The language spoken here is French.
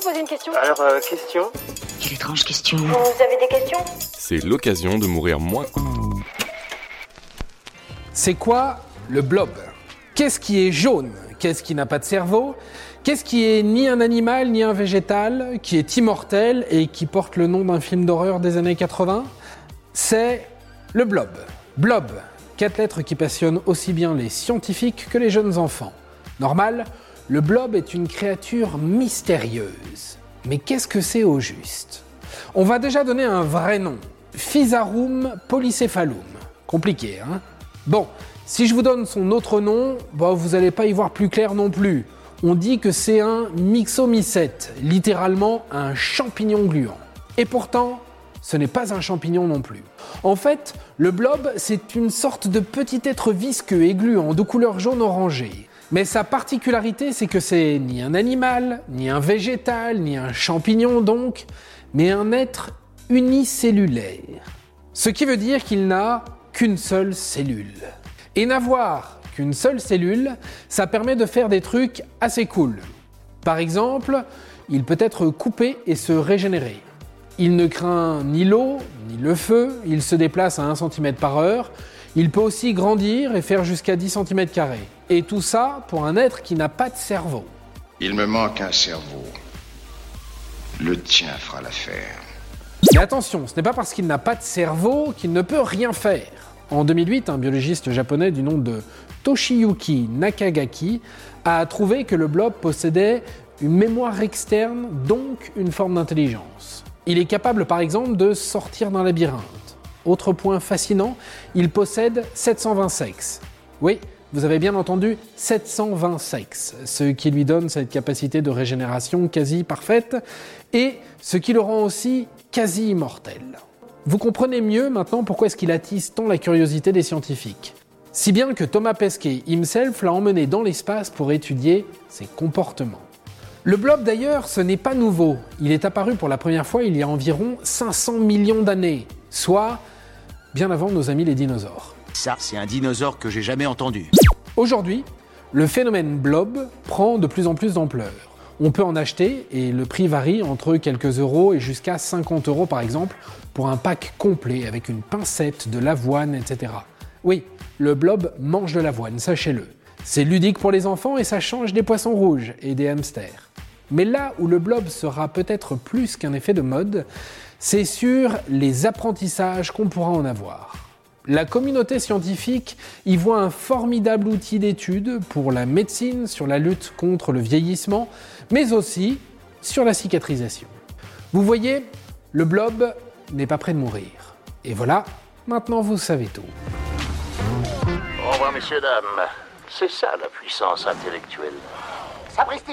vous poser une question Alors, euh, question Quelle étrange question. Vous avez des questions? C'est l'occasion de mourir moins. C'est quoi le blob? Qu'est-ce qui est jaune? Qu'est-ce qui n'a pas de cerveau? Qu'est-ce qui est ni un animal ni un végétal, qui est immortel et qui porte le nom d'un film d'horreur des années 80 C'est le blob. Blob, quatre lettres qui passionnent aussi bien les scientifiques que les jeunes enfants. Normal, le blob est une créature mystérieuse. Mais qu'est-ce que c'est au juste? On va déjà donner un vrai nom. Physarum polycephalum. Compliqué, hein? Bon, si je vous donne son autre nom, bah, vous n'allez pas y voir plus clair non plus. On dit que c'est un myxomycète, littéralement un champignon gluant. Et pourtant, ce n'est pas un champignon non plus. En fait, le blob, c'est une sorte de petit être visqueux et gluant de couleur jaune orangé. Mais sa particularité, c'est que c'est ni un animal, ni un végétal, ni un champignon donc, mais un être unicellulaire. Ce qui veut dire qu'il n'a qu'une seule cellule. Et n'avoir qu'une seule cellule, ça permet de faire des trucs assez cool. Par exemple, il peut être coupé et se régénérer. Il ne craint ni l'eau, ni le feu, il se déplace à 1 cm par heure, il peut aussi grandir et faire jusqu'à 10 cm. Et tout ça pour un être qui n'a pas de cerveau. Il me manque un cerveau. Le tien fera l'affaire. Mais attention, ce n'est pas parce qu'il n'a pas de cerveau qu'il ne peut rien faire. En 2008, un biologiste japonais du nom de Toshiyuki Nakagaki a trouvé que le blob possédait une mémoire externe, donc une forme d'intelligence. Il est capable par exemple de sortir d'un labyrinthe. Autre point fascinant, il possède 720 sexes. Oui, vous avez bien entendu 720 sexes, ce qui lui donne cette capacité de régénération quasi parfaite et ce qui le rend aussi quasi immortel. Vous comprenez mieux maintenant pourquoi est-ce qu'il attise tant la curiosité des scientifiques. Si bien que Thomas Pesquet himself l'a emmené dans l'espace pour étudier ses comportements. Le blob d'ailleurs, ce n'est pas nouveau. Il est apparu pour la première fois il y a environ 500 millions d'années, soit bien avant nos amis les dinosaures. Ça, c'est un dinosaure que j'ai jamais entendu. Aujourd'hui, le phénomène blob prend de plus en plus d'ampleur. On peut en acheter et le prix varie entre quelques euros et jusqu'à 50 euros par exemple pour un pack complet avec une pincette, de l'avoine, etc. Oui, le blob mange de l'avoine, sachez-le. C'est ludique pour les enfants et ça change des poissons rouges et des hamsters. Mais là où le blob sera peut-être plus qu'un effet de mode, c'est sur les apprentissages qu'on pourra en avoir. La communauté scientifique y voit un formidable outil d'étude pour la médecine, sur la lutte contre le vieillissement, mais aussi sur la cicatrisation. Vous voyez, le blob n'est pas prêt de mourir. Et voilà, maintenant vous savez tout. Au revoir, messieurs, dames. C'est ça la puissance intellectuelle. Sapristi